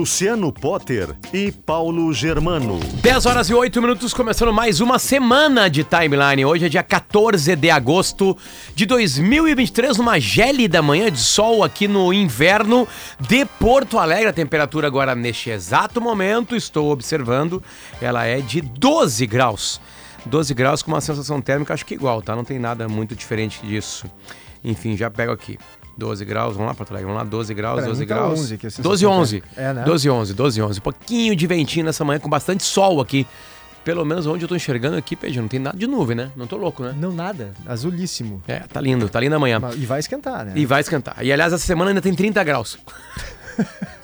Luciano Potter e Paulo Germano. 10 horas e 8 minutos, começando mais uma semana de timeline. Hoje é dia 14 de agosto de 2023, numa gélida manhã de sol aqui no inverno de Porto Alegre. A temperatura agora, neste exato momento, estou observando, ela é de 12 graus. 12 graus com uma sensação térmica, acho que igual, tá? Não tem nada muito diferente disso. Enfim, já pego aqui. 12 graus, vamos lá, Porto Alegre, vamos lá, 12 graus, Pra 12 mim tá graus. 11 aqui, a sensação 12 11. É, né? 12 11, 12 11. Um pouquinho de ventinho nessa manhã, com bastante sol aqui. Pelo menos onde eu tô enxergando aqui, Pedro, não tem nada de nuvem, né? Não tô louco, né? Não, nada. Azulíssimo. É, tá lindo, tá linda a manhã. Mas- E vai esquentar, né? E vai esquentar. E aliás, essa semana ainda tem 30 graus.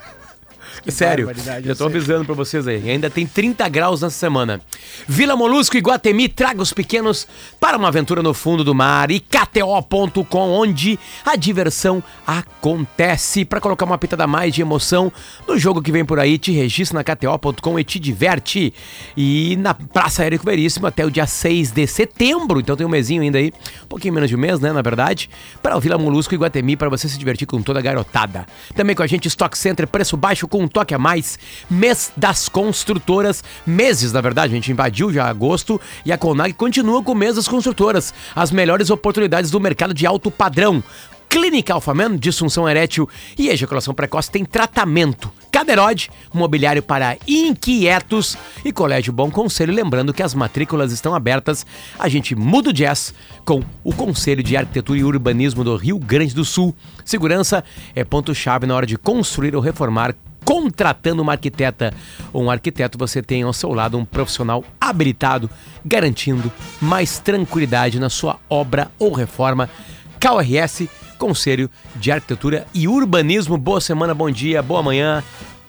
Sério, barbaridade, já tô avisando pra vocês aí. Ainda tem 30 graus nessa semana. Vila Molusco e Guatemi traga os pequenos para uma aventura no fundo do mar. E KTO.com, onde a diversão acontece. Pra colocar uma pitada mais de emoção no jogo que vem por aí, te registra na KTO.com e te diverte. E na Praça Érico Veríssimo até o dia 6 de setembro. Então tem um mesinho ainda aí, um pouquinho menos de um mês, né, na verdade, para o Vila Molusco e Guatemi, para você se divertir com toda a garotada. Também com a gente, Stock Center, preço baixo com toque a mais. Mês das construtoras, meses, na verdade, a gente invadiu já agosto e a Conag continua com o mês das construtoras. As melhores oportunidades do mercado de alto padrão. Clínica Alfaman, disfunção erétil e ejaculação precoce tem tratamento. Cadeirode, mobiliário para inquietos e Colégio Bom Conselho. Lembrando que as matrículas estão abertas. A gente muda o jazz com o Conselho de Arquitetura e Urbanismo do Rio Grande do Sul. Segurança é ponto-chave na hora de construir ou reformar. Contratando uma arquiteta ou um arquiteto, você tem ao seu lado um profissional habilitado, garantindo mais tranquilidade na sua obra ou reforma. KRS, Conselho de Arquitetura e Urbanismo. Boa semana, bom dia, boa manhã.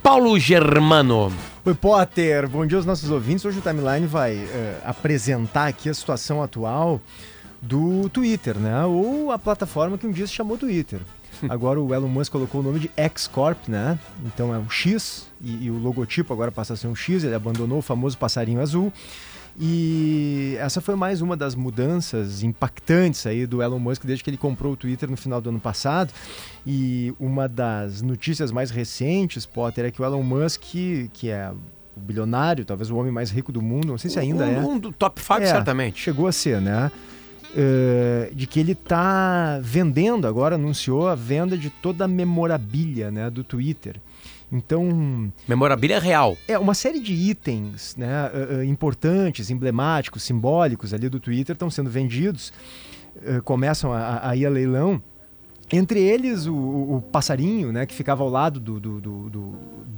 Paulo Germano. Oi, Potter. Bom dia aos nossos ouvintes. Hoje o Timeline vai eh, apresentar aqui a situação atual do Twitter, né? Ou a plataforma que um dia se chamou Twitter. Agora o Elon Musk colocou o nome de X Corp, né? Então é um X e, e o logotipo agora passa a ser um X. Ele abandonou o famoso passarinho azul. E essa foi mais uma das mudanças impactantes aí do Elon Musk desde que ele comprou o Twitter no final do ano passado. E uma das notícias mais recentes, Potter, é que o Elon Musk, que é o bilionário, talvez o homem mais rico do mundo, não sei se ainda é. um, Um do top 5, É, certamente. Chegou a ser, né? Eh, de que ele está vendendo agora, anunciou a venda de toda a memorabilia né, do Twitter. Então, Memorabilia real. é uma série de itens né, eh, eh, importantes, emblemáticos, simbólicos ali do Twitter estão sendo vendidos, começam a, a- ir a leilão. Entre eles, o, o- passarinho, né, que ficava ao lado do, do, do- do-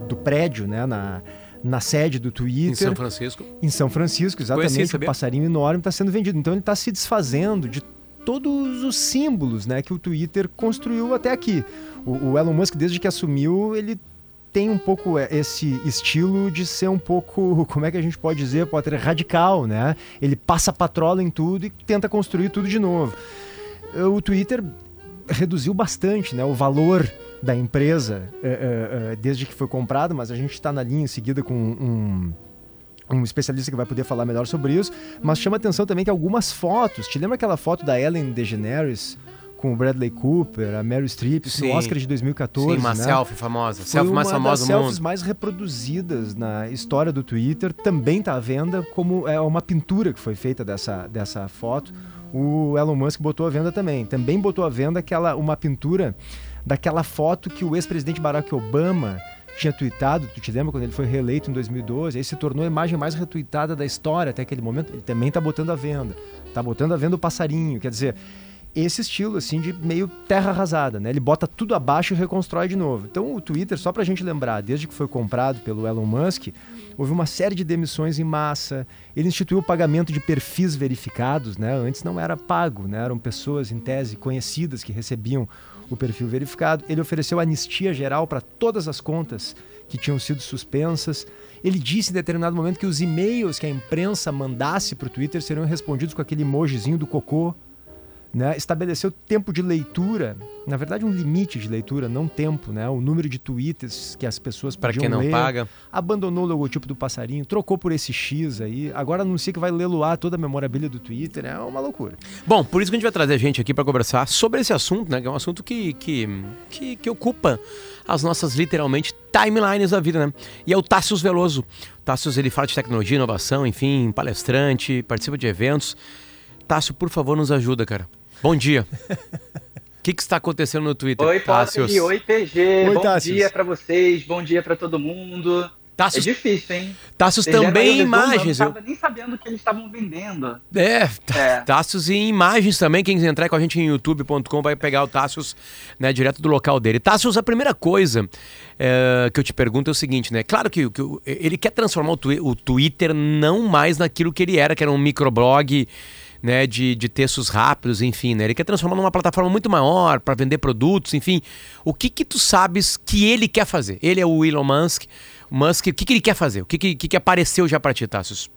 do prédio, né, na, na sede do Twitter. Em São Francisco. Em São Francisco, exatamente. Conheci, um passarinho enorme está sendo vendido. Então ele está se desfazendo de todos os símbolos né, que o Twitter construiu até aqui. O, o Elon Musk, desde que assumiu, ele tem um pouco é, esse estilo de ser um pouco, como é que a gente pode dizer, Potter, radical, né? Ele passa patrola em tudo e tenta construir tudo de novo. O Twitter reduziu bastante né, o valor da empresa eh, eh, eh, desde que foi comprado, mas a gente está na linha em seguida com um, um especialista que vai poder falar melhor sobre isso. Mas chama atenção também que algumas fotos, te lembra aquela foto da Ellen DeGeneres com o Bradley Cooper, a Meryl Streep, no Sim. Oscar de 2014, Sim, uma né? selfie famosa. Foi selfie mais uma famosa das do selfies mais reproduzidas na história do Twitter. Também está à venda como é uma pintura que foi feita dessa, dessa foto. O Elon Musk botou à venda também. Também botou à venda aquela, uma pintura daquela foto que o ex-presidente Barack Obama tinha tweetado, tu te lembra quando ele foi reeleito em 2012? Aí se tornou a imagem mais retweetada da história até aquele momento. Ele também está botando à venda. Está botando à venda o passarinho. Quer dizer, esse estilo assim de meio terra arrasada, né? Ele bota tudo abaixo e reconstrói de novo. Então o Twitter, só pra gente lembrar, desde que foi comprado pelo Elon Musk, houve uma série de demissões em massa. Ele instituiu o pagamento de perfis verificados, né? Antes não era pago, né? Eram pessoas em tese conhecidas que recebiam o perfil verificado. Ele ofereceu anistia geral para todas as contas que tinham sido suspensas. Ele disse em determinado momento que os e-mails que a imprensa mandasse para o Twitter seriam respondidos com aquele emojizinho do cocô. Né, estabeleceu tempo de leitura, na verdade um limite de leitura, não tempo, né, o número de tweets que as pessoas Para quem não ler, paga. abandonou o logotipo do passarinho, trocou por esse X aí, agora anuncia que vai leiloar toda a memorabilia do Twitter, é uma loucura. Bom, por isso que a gente vai trazer gente aqui para conversar sobre esse assunto, né? Que é um assunto que, que, que, que ocupa as nossas, literalmente, timelines da vida, né? E é o Tássius Veloso. O Tássius, ele fala de tecnologia, inovação, enfim, palestrante, participa de eventos. Tássio, por favor, nos ajuda, cara. Bom dia. O que, que está acontecendo no Twitter? Oi, Potter, oi, PG. Oi, bom Tássios. dia pra vocês, bom dia pra todo mundo. Tássios, É difícil, hein? Tássios Vocês também em imagens. Eu não tava nem sabendo que eles estavam vendendo. é, É. Tássios em imagens também. Quem entrar com a gente em youtube.com vai pegar o Tássios né, direto do local dele. Tássios, a primeira coisa é, que eu te pergunto é o seguinte, né? Claro que, que ele quer transformar o, twi- o Twitter não mais naquilo que ele era, que era um microblog né, de, de textos rápidos, enfim, né? Ele quer transformar numa plataforma muito maior para vender produtos, enfim. O que que tu sabes que ele quer fazer? Ele é o Elon Musk. Musk, o que, que ele quer fazer? O que, que, que apareceu já para ti, Tássios?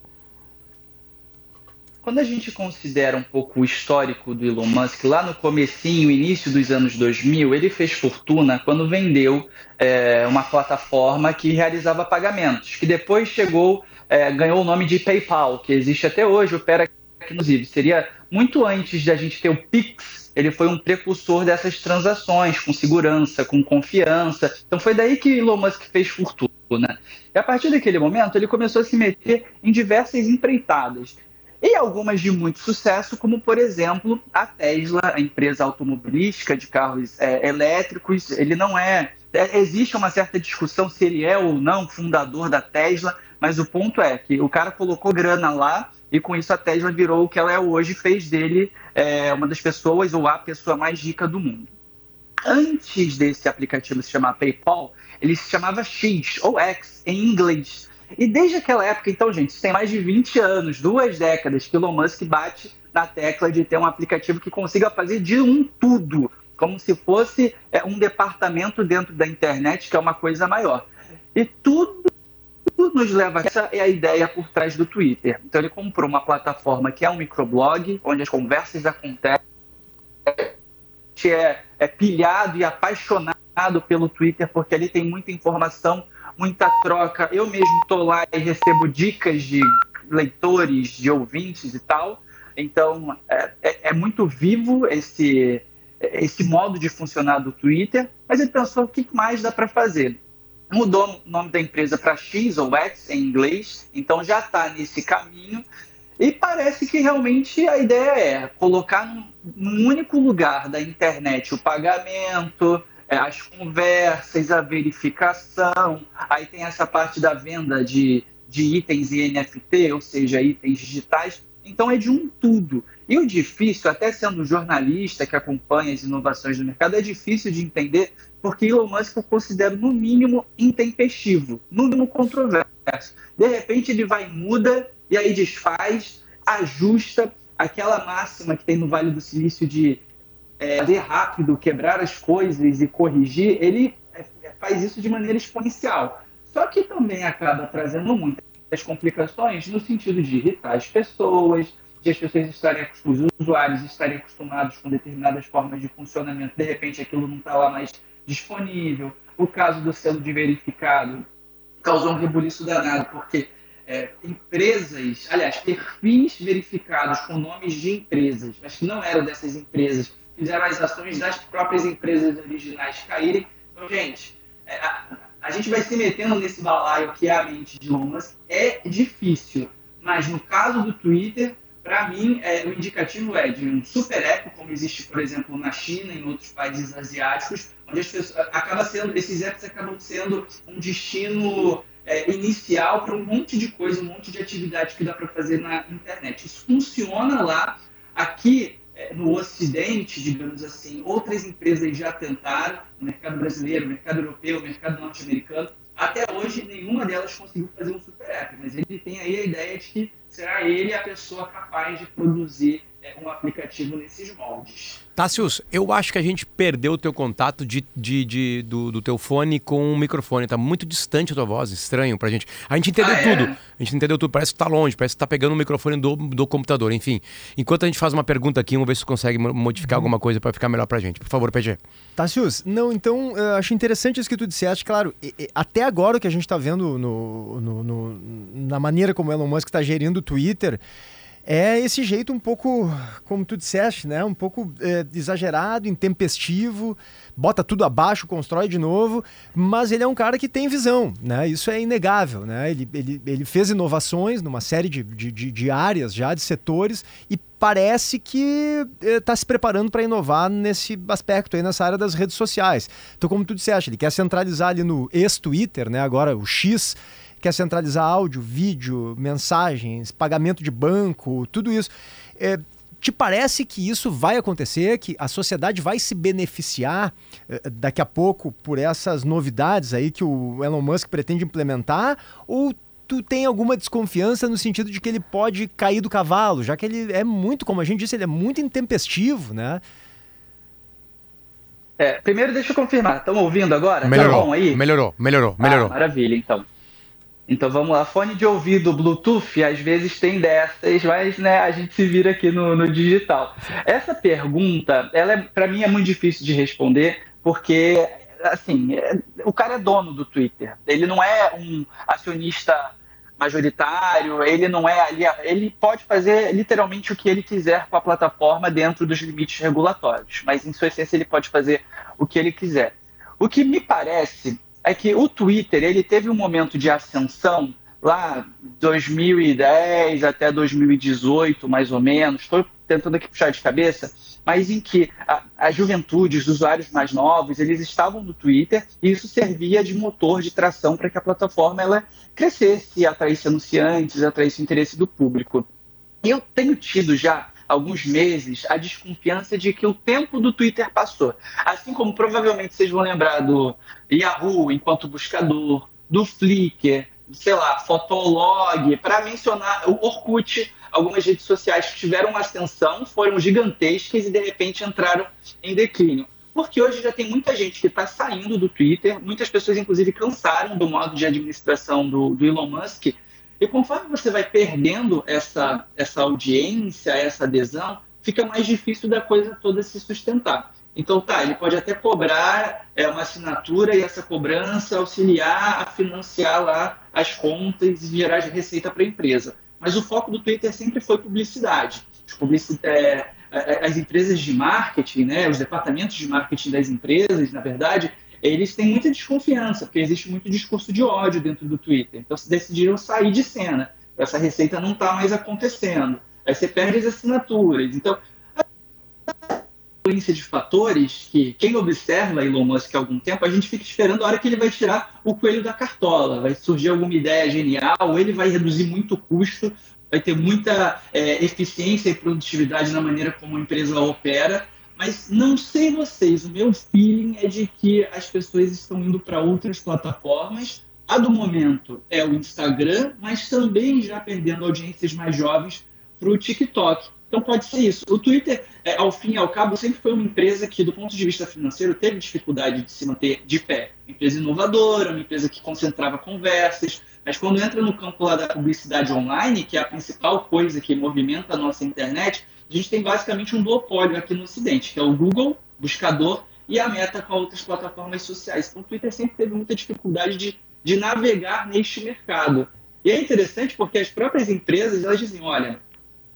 Quando a gente considera um pouco o histórico do Elon Musk, lá no comecinho, início dos anos 2000, ele fez fortuna quando vendeu é, uma plataforma que realizava pagamentos, que depois chegou, é, ganhou o nome de PayPal, que existe até hoje, opera inclusive. Seria muito antes de a gente ter o Pix, ele foi um precursor dessas transações, com segurança, com confiança. Então foi daí que Elon Musk fez fortuna. E a partir daquele momento, ele começou a se meter em diversas empreitadas. E algumas de muito sucesso, como por exemplo a Tesla, a empresa automobilística de carros é, elétricos. Ele não é, é. Existe uma certa discussão se ele é ou não fundador da Tesla, mas o ponto é que o cara colocou grana lá e com isso a Tesla virou o que ela é hoje, fez dele é, uma das pessoas ou a pessoa mais rica do mundo. Antes desse aplicativo se chamar PayPal, ele se chamava X ou X em inglês. E desde aquela época, então, gente, tem mais de 20 anos, duas décadas, que Elon Musk bate na tecla de ter um aplicativo que consiga fazer de um tudo, como se fosse é, um departamento dentro da internet, que é uma coisa maior. E tudo nos leva a essa é a ideia por trás do Twitter. Então ele comprou uma plataforma que é um microblog, onde as conversas acontecem, é, é pilhado e apaixonado pelo Twitter, porque ali tem muita informação, muita troca. Eu mesmo tô lá e recebo dicas de leitores, de ouvintes e tal. Então é, é, é muito vivo esse, esse modo de funcionar do Twitter, mas ele pensou o que mais dá para fazer. Mudou o nome da empresa para X ou X em inglês, então já está nesse caminho. E parece que realmente a ideia é colocar num, único lugar da internet o pagamento, é, as conversas, a verificação. Aí tem essa parte da venda de, de itens e NFT, ou seja, itens digitais. Então é de um tudo. E o difícil, até sendo jornalista que acompanha as inovações do mercado, é difícil de entender porque Elon Musk eu considero no mínimo intempestivo, no mínimo controverso. De repente ele vai muda e aí desfaz, ajusta aquela máxima que tem no Vale do Silício de é, fazer rápido, quebrar as coisas e corrigir, ele é, faz isso de maneira exponencial. Só que também acaba trazendo muitas complicações no sentido de irritar as pessoas, de as pessoas estarem, os usuários estarem acostumados com determinadas formas de funcionamento, de repente aquilo não está lá mais disponível. O caso do selo de verificado causou um rebuliço danado, porque é, empresas, aliás, perfis verificados com nomes de empresas, mas que não eram dessas empresas, fizeram as ações das próprias empresas originais caírem. Então, gente, é, a, a, gente vai se metendo nesse balaio que é a mente de Elon Musk. É difícil, mas no caso do Twitter, para mim, é, o indicativo é de um super app, como existe, por exemplo, na China e em outros países asiáticos, onde as pessoas, acaba sendo, esses apps acabam sendo um destino é, inicial para um monte de coisa, um monte de atividade que dá para fazer na internet. Isso funciona lá. Aqui é, no Ocidente, digamos assim, outras empresas já tentaram, no mercado brasileiro, no mercado europeu, no mercado norte-americano. Até hoje, nenhuma delas conseguiu fazer um super app, mas ele tem aí a ideia de que será ele a pessoa capaz de produzir um aplicativo nesses moldes. Tassius, eu acho que a gente perdeu o teu contato de, de, de do, do, teu fone com o microfone. Tá muito distante a tua voz, estranho pra gente. A gente entendeu Ah, é? tudo. A gente entendeu tudo. Parece que tá longe, parece que tá pegando o microfone do, do computador. Enfim, enquanto a gente faz uma pergunta aqui, vamos ver se consegue mo- modificar alguma coisa pra ficar melhor pra gente. Por favor, PG. Tassius, não, então eu acho interessante isso que tu disseste, claro, e- e até agora o que a gente está vendo no, no- no- na maneira como o Elon Musk está gerindo o Twitter é esse jeito um pouco, como tu disseste, né, um pouco é, exagerado, intempestivo, bota tudo abaixo, constrói de novo, mas ele é um cara que tem visão, né, isso é inegável, né, ele, ele, ele fez inovações numa série de, de, de- de áreas já, de setores, e parece que está se preparando para inovar nesse aspecto aí, nessa área das redes sociais. Então, como tu disseste, ele quer centralizar ali no ex-Twitter, né, agora o X, quer centralizar áudio, vídeo, mensagens, pagamento de banco, tudo isso. É, te parece que isso vai acontecer, que a sociedade vai se beneficiar eh, daqui a pouco por essas novidades aí que o Elon Musk pretende implementar? Ou tu tem alguma desconfiança no sentido de que ele pode cair do cavalo, já que ele é muito, como a gente disse, ele é muito intempestivo, né? É, primeiro deixa eu confirmar, estão ouvindo agora? Tá Melhorou, bom aí? melhorou, melhorou, Ah, melhorou. maravilha, então. Então vamos lá, fone de ouvido Bluetooth, às vezes tem dessas, mas né, a gente se vira aqui no, no digital. Essa pergunta, ela é, para mim é muito difícil de responder, porque assim, é- o cara é dono do Twitter. Ele não é um acionista majoritário, ele não é ali, ele pode fazer literalmente o que ele quiser com a plataforma dentro dos limites regulatórios, mas em sua essência ele pode fazer o que ele quiser. O que me parece é que o Twitter ele teve um momento de ascensão lá 2010 até 2018, mais ou menos. Estou tentando aqui puxar de cabeça, mas em que a, a juventude, os usuários mais novos, eles estavam no Twitter e isso servia de motor de tração para que a plataforma ela crescesse, atraísse anunciantes, atraísse o interesse do público. Eu tenho tido já alguns meses a desconfiança de que o tempo do Twitter passou. Assim como provavelmente vocês vão lembrar do Yahoo enquanto buscador, do Flickr, sei lá, Fotolog, para mencionar o Orkut, algumas redes sociais que tiveram ascensão, foram gigantescas e de repente entraram em declínio. Porque hoje já tem muita gente que está saindo do Twitter, muitas pessoas inclusive cansaram do modo de administração do, do Elon Musk, e conforme você vai perdendo essa, essa audiência, essa adesão, fica mais difícil da coisa toda se sustentar. Então, tá, ele pode até cobrar é, uma assinatura e essa cobrança auxiliar a financiar lá as contas e gerar receita para a empresa. Mas o foco do Twitter sempre foi publicidade. Publici- é, é, as empresas de marketing, né, os departamentos de marketing das empresas, na verdade, eles têm muita desconfiança, porque existe muito discurso de ódio dentro do Twitter. Então, decidiram sair de cena. Essa receita não está mais acontecendo. Aí você perde as assinaturas. Então, influência de fatores que quem observa Elon Musk há algum tempo, a gente fica esperando a hora que ele vai tirar o coelho da cartola, vai surgir alguma ideia genial, ele vai reduzir muito o custo, vai ter muita é, eficiência e produtividade na maneira como a empresa opera, mas não sei vocês, o meu feeling é de que as pessoas estão indo para outras plataformas. A do momento é o Instagram, mas também já perdendo audiências mais jovens para o TikTok. Então pode ser isso. O Twitter, é, ao fim e ao cabo, sempre foi uma empresa que, do ponto de vista financeiro, teve dificuldade de se manter de pé. Empresa inovadora, uma empresa que concentrava conversas, mas quando entra no campo lá da publicidade online, que é a principal coisa que movimenta a nossa internet, a gente tem basicamente um duopólio aqui no Ocidente, que é o Google, buscador, e a Meta com outras plataformas sociais. Então o Twitter sempre teve muita dificuldade de, de navegar neste mercado. E é interessante porque as próprias empresas, elas dizem, olha,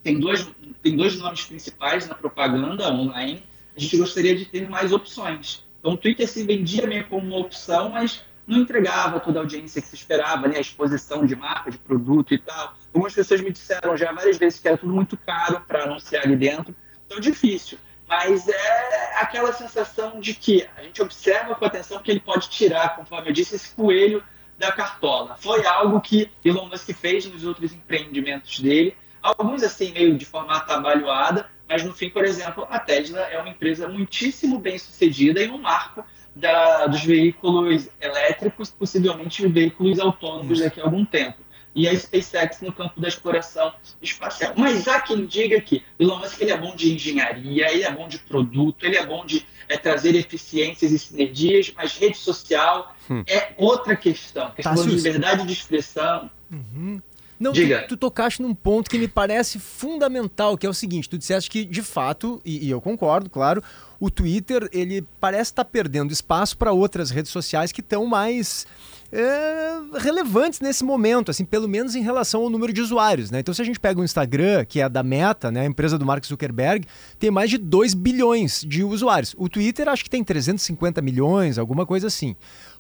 tem dois, tem dois nomes principais na propaganda online, a gente gostaria de ter mais opções. Então o Twitter se vendia meio como uma opção, mas não entregava toda a audiência que se esperava, né? a exposição de marca, de produto e tal. Algumas pessoas me disseram já várias vezes que era tudo muito caro para anunciar ali dentro, então difícil. Mas é aquela sensação de que a gente observa com atenção que ele pode tirar, conforme eu disse, esse coelho da cartola. Foi algo que Elon Musk fez nos outros empreendimentos dele, alguns assim meio de forma atabalhoada, mas no fim, por exemplo, a Tesla é uma empresa muitíssimo bem sucedida e um marco da, dos veículos elétricos, possivelmente veículos autônomos daqui a algum tempo. e a SpaceX no campo da exploração espacial. Mas há quem diga que Elon Musk ele é bom de engenharia, ele é bom de produto, ele é bom de é, trazer eficiências e sinergias, mas rede social hum. é outra questão. Questão tá, de liberdade de expressão. Uhum. Não, Diga. Tu, tu, tocaste num ponto que me parece fundamental, que é o seguinte, tu disseste que, de fato, e, e eu concordo, claro, o Twitter, ele parece estar tá perdendo espaço para outras redes sociais que estão mais é, relevantes nesse momento, assim, pelo menos em relação ao número de usuários, né? Então, se a gente pega o Instagram, que é da Meta, né, a empresa do Mark Zuckerberg, tem mais de 2 bilhões de usuários. O Twitter acho que tem 350 milhões, alguma coisa assim.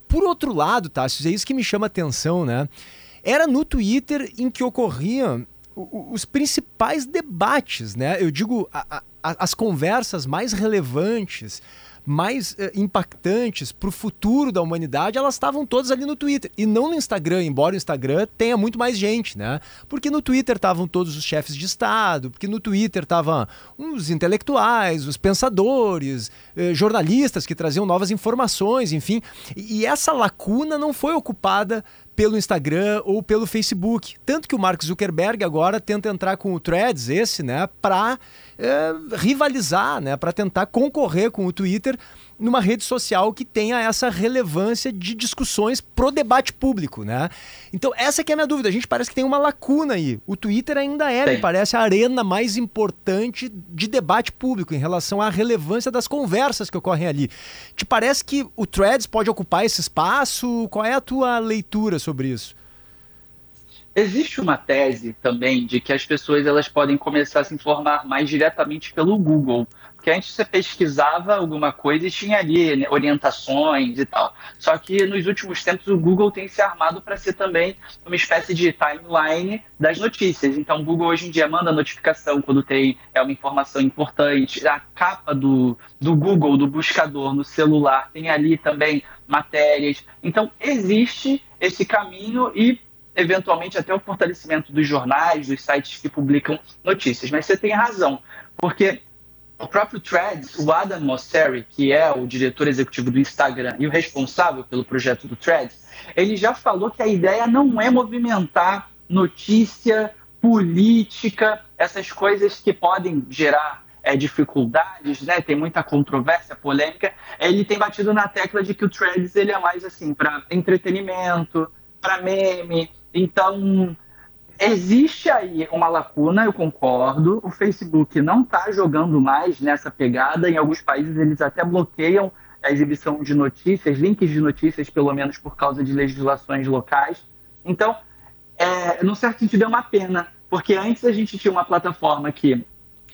Por outro lado, Tássio, é isso que me chama atenção, né? Era no Twitter em que ocorriam os principais debates, né? Eu digo, a, a, as conversas mais relevantes, mais uh, impactantes para o futuro da humanidade, elas estavam todas ali no Twitter. E não no Instagram, embora o Instagram tenha muito mais gente, né? Porque no Twitter estavam todos os chefes de Estado, porque no Twitter estavam os intelectuais, os pensadores, uh, jornalistas que traziam novas informações, enfim. E, e essa lacuna não foi ocupada pelo Instagram ou pelo Facebook. Tanto que o Mark Zuckerberg agora tenta entrar com o Threads, esse, né, para é, rivalizar, né, para tentar concorrer com o Twitter numa rede social que tenha essa relevância de discussões pro debate público, né? Então, essa que é a minha dúvida. A gente parece que tem uma lacuna aí. O Twitter ainda é, me parece, a arena mais importante de debate público em relação à relevância das conversas que ocorrem ali. Te parece que o Threads pode ocupar esse espaço? Qual é a tua leitura sobre isso? Existe uma tese também de que as pessoas elas podem começar a se informar mais diretamente pelo Google, porque antes você pesquisava alguma coisa e tinha ali né, orientações e tal. Só que nos últimos tempos o Google tem se armado para ser também uma espécie de timeline das notícias. Então o Google hoje em dia manda notificação quando tem é uma informação importante. A capa do, do Google, do buscador no celular, tem ali também matérias. Então existe esse caminho e eventualmente até o fortalecimento dos jornais, dos sites que publicam notícias. Mas você tem razão, porque o próprio Threads, o Adam Mosseri, que é o diretor executivo do Instagram e o responsável pelo projeto do Threads, ele já falou que a ideia não é movimentar notícia, política, essas coisas que podem gerar é, dificuldades, né? Tem muita controvérsia, polêmica. Ele tem batido na tecla de que o Threads ele é mais assim para entretenimento, para meme, então, existe aí uma lacuna, eu concordo. O Facebook não está jogando mais nessa pegada. Em alguns países, eles até bloqueiam a exibição de notícias, links de notícias, pelo menos por causa de legislações locais. Então, é, no certo sentido, é uma pena, porque antes a gente tinha uma plataforma que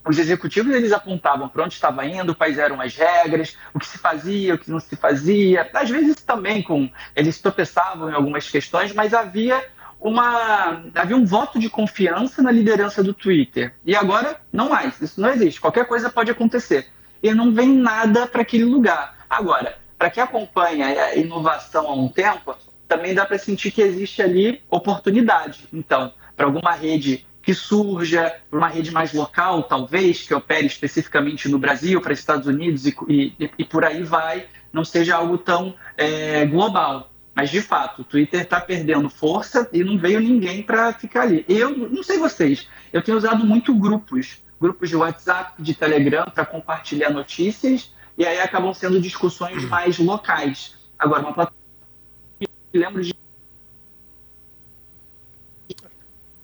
os executivos eles apontavam para onde estava indo, quais eram as regras, o que se fazia, o que não se fazia. Às vezes também com eles tropeçavam em algumas questões, mas havia uma havia um voto de confiança na liderança do Twitter. E agora não mais, isso não existe. Qualquer coisa pode acontecer. E não vem nada para aquele lugar. Agora, para quem acompanha a inovação há um tempo, também dá para sentir que existe ali oportunidade. Então, para alguma rede que surja, para uma rede mais local, talvez, que opere especificamente no Brasil, para Estados Unidos e, e, e por aí vai, não seja algo tão é, global. Mas, de fato, o Twitter está perdendo força e não veio ninguém para ficar ali. Eu não sei vocês, eu tenho usado muito grupos, grupos de WhatsApp, de Telegram, para compartilhar notícias, e aí acabam sendo discussões mais locais. Agora, uma plataforma que lembro de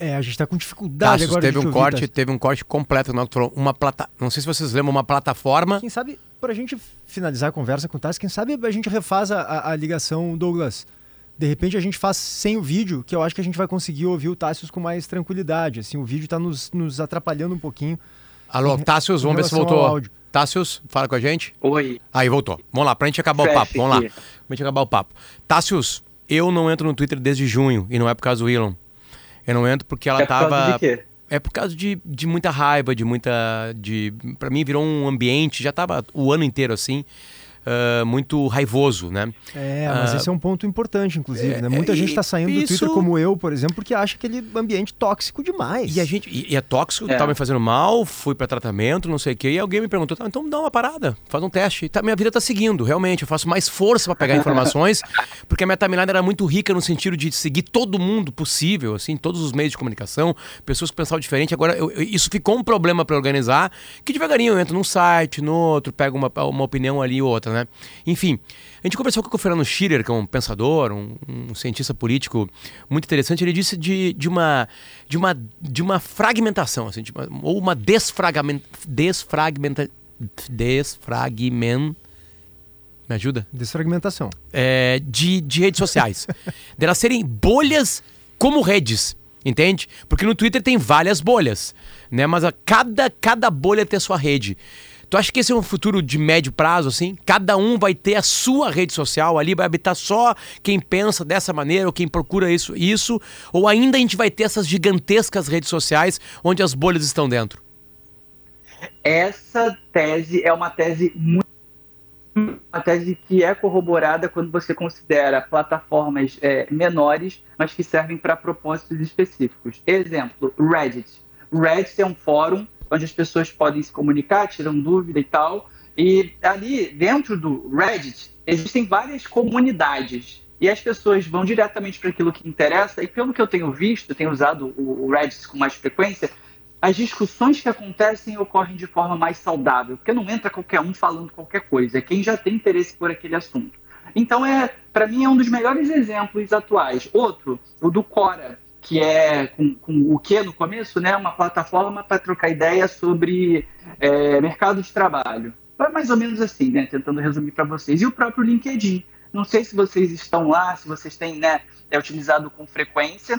É, a gente está com dificuldade Tassos, agora. Teve um corte, teve um corte completo, não, uma plata, não sei se vocês lembram uma plataforma. Quem sabe para a gente finalizar a conversa com o Tassi, quem sabe a gente refaz a, a, ligação, Douglas. De repente a gente faz sem o vídeo, que eu acho que a gente vai conseguir ouvir o Tassius com mais tranquilidade. Assim, o vídeo está nos, nos atrapalhando um pouquinho. Alô, Tassius, vamos ver se voltou. Tassius, fala com a gente. Oi. Aí, voltou. Vamos lá, pra gente acabar Fecha o papo. Vamos aqui. lá. Pra gente acabar o papo. Tassius, eu não entro no Twitter desde junho, e não é por causa do Elon. Eu não entro porque ela é tava. É por causa de, de muita raiva, de muita. de para mim virou um ambiente, já tava o ano inteiro assim. Ah, muito raivoso, né? É, mas Ah, esse é um ponto importante, inclusive, né? Muita é, gente e tá saindo do isso- Twitter, como eu, por exemplo, porque acha aquele ambiente tóxico demais. E a gente e, e é tóxico, É. tá me fazendo mal, fui pra tratamento, não sei o quê, e alguém me perguntou, tá, então dá uma parada, faz um teste. Tá, minha vida tá seguindo, realmente, eu faço mais força pra pegar informações, porque a minha timeline era muito rica no sentido de seguir todo mundo possível, assim, todos os meios de comunicação, pessoas que pensavam diferente. Agora, eu- eu- isso ficou um problema pra organizar, que devagarinho eu entro num site, no outro, pego uma, uma opinião ali e outra, né? Enfim, a gente conversou com o Fernando Schirer, que é um pensador, um, um cientista político muito interessante. Ele disse de, de, uma, de, uma, de uma fragmentação, assim, de uma- ou uma desfragment, desfragmenta, desfragment, me ajuda? Desfragmentação. É, de, de redes sociais. Delas serem bolhas como redes, entende? Porque no Twitter tem várias bolhas, né? Mas a cada, cada bolha tem a sua rede. Tu acha que esse é um futuro de médio prazo, assim? Cada um vai ter a sua rede social ali, vai habitar só quem pensa dessa maneira ou quem procura isso, isso, ou ainda a gente vai ter essas gigantescas redes sociais onde as bolhas estão dentro? Essa tese é uma tese muito uma tese que é corroborada quando você considera plataformas é, menores, mas que servem para propósitos específicos. Exemplo, Reddit. Reddit é um fórum onde as pessoas podem se comunicar, tiram dúvida e tal. E ali, dentro do Reddit, existem várias comunidades. E as pessoas vão diretamente para aquilo que interessa. E pelo que eu tenho visto, tenho usado o Reddit com mais frequência, as discussões que acontecem ocorrem de forma mais saudável, porque não entra qualquer um falando qualquer coisa, é quem já tem interesse por aquele assunto. Então, é, para mim, é um dos melhores exemplos atuais. Outro, o do Cora, que é com, com o que no começo, né, uma plataforma para trocar ideia sobre é, mercado de trabalho. É mais ou menos assim, né, tentando resumir para vocês. E o próprio LinkedIn. Não sei se vocês estão lá, se vocês têm né, é utilizado com frequência.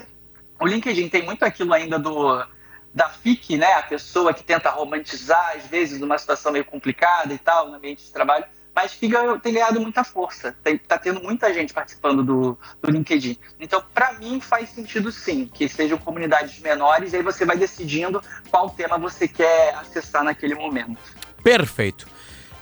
O LinkedIn tem muito aquilo ainda do da FIC, né, a pessoa que tenta romantizar, às vezes, uma situação meio complicada e tal, no ambiente de trabalho, mas ganhou- tem ganhado muita força. Tem, tá tendo muita gente participando do, do LinkedIn. Então, para mim, faz sentido sim, que sejam comunidades menores, e aí você vai decidindo qual tema você quer acessar naquele momento. Perfeito.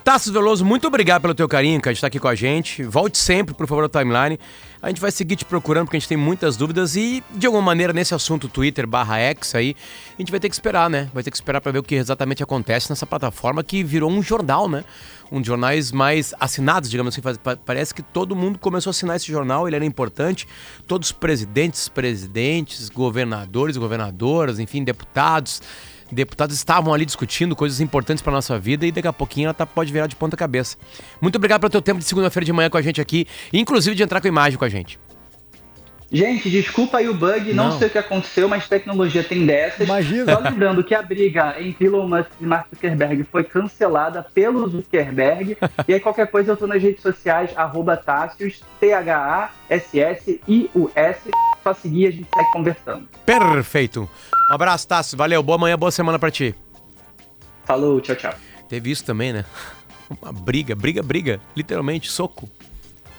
Tassos Veloso, muito obrigado pelo teu carinho, cara, de estar aqui com a gente. Volte sempre, por favor, ao timeline. A gente vai seguir te procurando porque a gente tem muitas dúvidas e, de alguma maneira, nesse assunto Twitter barra X aí, a gente vai ter que esperar, né? Vai ter que esperar para ver o que exatamente acontece nessa plataforma que virou um jornal, né? Um dos jornais mais assinados, digamos assim. Parece que todo mundo começou a assinar esse jornal, ele era importante. Todos os presidentes, presidentes, governadores, governadoras, enfim, deputados deputados estavam ali discutindo coisas importantes para nossa vida e daqui a pouquinho ela tá- pode virar de ponta cabeça. Muito obrigado pelo teu tempo de segunda-feira de manhã com a gente aqui, inclusive de entrar com imagem com a gente. Gente, desculpa aí o bug, não, Não. sei o que aconteceu, mas tecnologia tem dessas. Imagina. Só lembrando que a briga entre Elon Musk e Mark Zuckerberg foi cancelada pelo Zuckerberg. e aí qualquer coisa eu tô nas redes sociais, arroba Tássios, T-H-A-S-S-I-U-S. Só seguir a gente segue conversando. Perfeito. Um abraço, Tassi. Valeu. Boa manhã, boa semana para ti. Falou, tchau, tchau. Teve isso também, né? Uma briga, briga, briga. Literalmente, soco.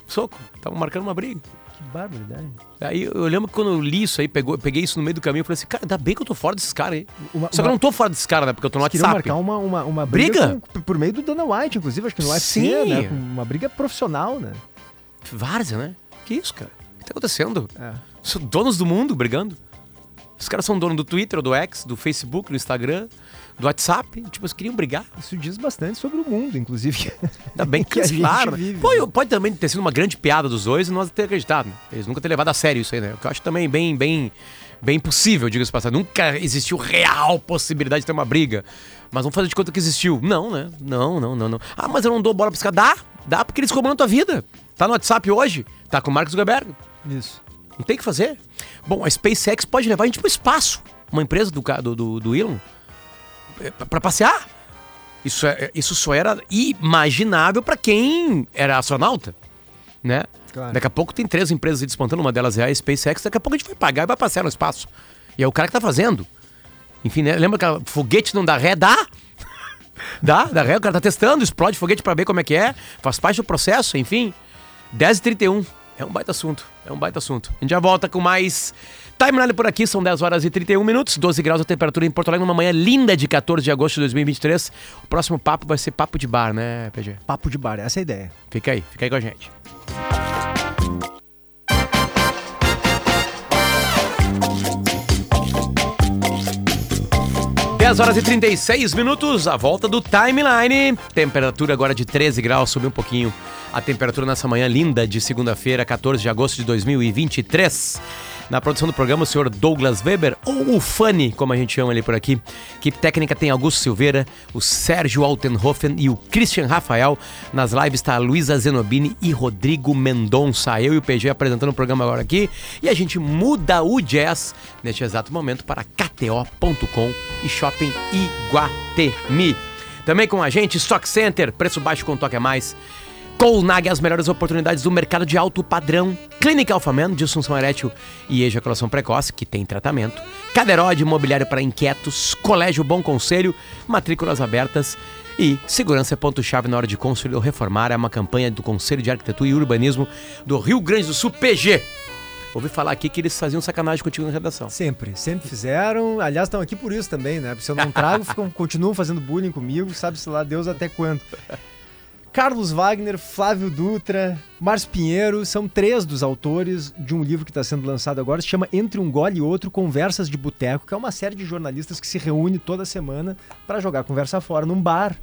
Soco. Tava marcando uma briga. Que barbaridade. Aí eu lembro que quando eu li isso aí, pegou, eu peguei isso no meio do caminho e falei assim, cara, ainda bem que eu tô fora desses caras aí. Uma- Só que eu não tô fora desses caras, né? Porque eu tô no Eles WhatsApp. marcar uma, uma, uma briga, Briga? com- por meio do Dana White, inclusive, acho que no UFC, Sim. né? Uma briga profissional, né? Várzea, né? Que isso, cara? O que tá acontecendo? É. São donos do mundo brigando. Os caras são donos do Twitter, do X, do Facebook, do Instagram, do WhatsApp. Tipo, eles queriam brigar. Isso diz bastante sobre o mundo, inclusive. Ainda bem que, Que cancelaram. né? vive, Pô, né? pode também ter sido uma grande piada dos dois e nós ter acreditado. né? Eles nunca ter levado a sério isso aí, né? O que eu acho também bem, bem, bem possível, diga-se passado. Nunca existiu real possibilidade de ter uma briga. Mas vamos fazer de conta que existiu. Não, né? Não, não, não, não. Ah, mas eu não dou bola pra esse cara. Dá, dá porque eles comandam a tua vida. Tá no WhatsApp hoje, tá com o Marcos Zuckerberg. Isso. Não tem o que fazer. Bom, a SpaceX pode levar a gente pro espaço. Uma empresa do, do, do, do Elon. É, Pra passear. Isso, é, isso só era imaginável pra quem era astronauta, né? Claro. Daqui a pouco tem três empresas despontando, uma delas é a SpaceX, daqui a pouco a gente vai pagar e vai passear no espaço. E é o cara que tá fazendo. Enfim, né? lembra que foguete não dá ré? Dá! dá, dá ré, o cara tá testando, explode foguete pra ver como é que é, faz parte do processo, enfim. 10h31. É um baita assunto, é um baita assunto. A gente já volta com mais timeline por aqui, são 10 horas e 31 minutos, 12 graus a temperatura em Porto Alegre, numa manhã linda de 14 de agosto de 2023. O próximo papo vai ser papo de bar, né, PG? Papo de bar, essa é a ideia. Fica aí, fica aí com a gente. Dez horas e 36 minutos, a volta do timeline. Temperatura agora de 13 graus, subiu um pouquinho a temperatura nessa manhã linda de segunda-feira, 14 de agosto de 2023. Na produção do programa, o senhor Douglas Weber, ou o Fanny, como a gente chama ele por aqui. Equipe técnica tem Augusto Silveira, o Sérgio Altenhofen e o Christian Rafael. Nas lives está a Luísa Zenobini e Rodrigo Mendonça. Eu e o PG apresentando o programa agora aqui. E a gente muda o jazz neste exato momento para KTO.com e Shopping Iguatemi. Também com a gente, Stock Center, preço baixo com toque a mais. Colnag, as melhores oportunidades do mercado de alto padrão. Clínica Alphaman, disfunção erétil e ejaculação precoce, que tem tratamento. Cadeirode, imobiliário para inquietos. Colégio Bom Conselho, matrículas abertas. E segurança é ponto-chave na hora de construir ou reformar. É uma campanha do Conselho de Arquitetura e Urbanismo do Rio Grande do Sul, PG. Ouvi falar aqui que eles faziam sacanagem contigo na redação. Sempre, sempre fizeram. Aliás, estão aqui por isso também, né? Porque se eu não trago, ficam, continuam fazendo bullying comigo, sabe-se lá Deus até quando. Carlos Wagner, Flávio Dutra, Márcio Pinheiro são três dos autores de um livro que está sendo lançado agora, se chama Entre um Gole e Outro, Conversas de Boteco, que é uma série de jornalistas que se reúne toda semana para jogar conversa fora num bar,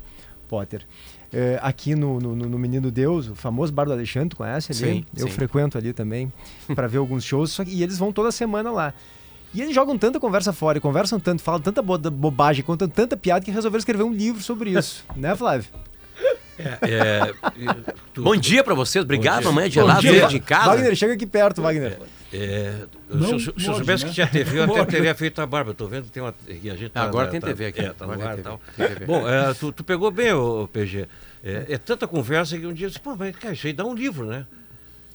Potter. É, aqui no, no, no, Menino Deus, o famoso Bar do Alexandre, tu conhece ali? Sim, Eu sim. frequento ali também para ver alguns shows, só que, e eles vão toda semana lá. E eles jogam tanta conversa fora e conversam tanto, falam tanta bo bobagem, contam tanta piada que resolveram escrever um livro sobre isso, né, Flávio? É, tu- Bom dia pra vocês, obrigado, Bom dia. mamãe dia. veio de casa. Wagner, chega aqui perto, Wagner. É, Não se, eu- se eu soubesse né? que tinha TV, eu até teria feito a barba. Tô vendo que tem uma. A gente tá- Agora tá- tem tá- TV aqui. É, tá no Agora ar tal. Bom, é, tu, tu pegou bem, o PG. É, é tanta conversa que um dia eu disse, pô, mas cara, isso aí dá um livro, né?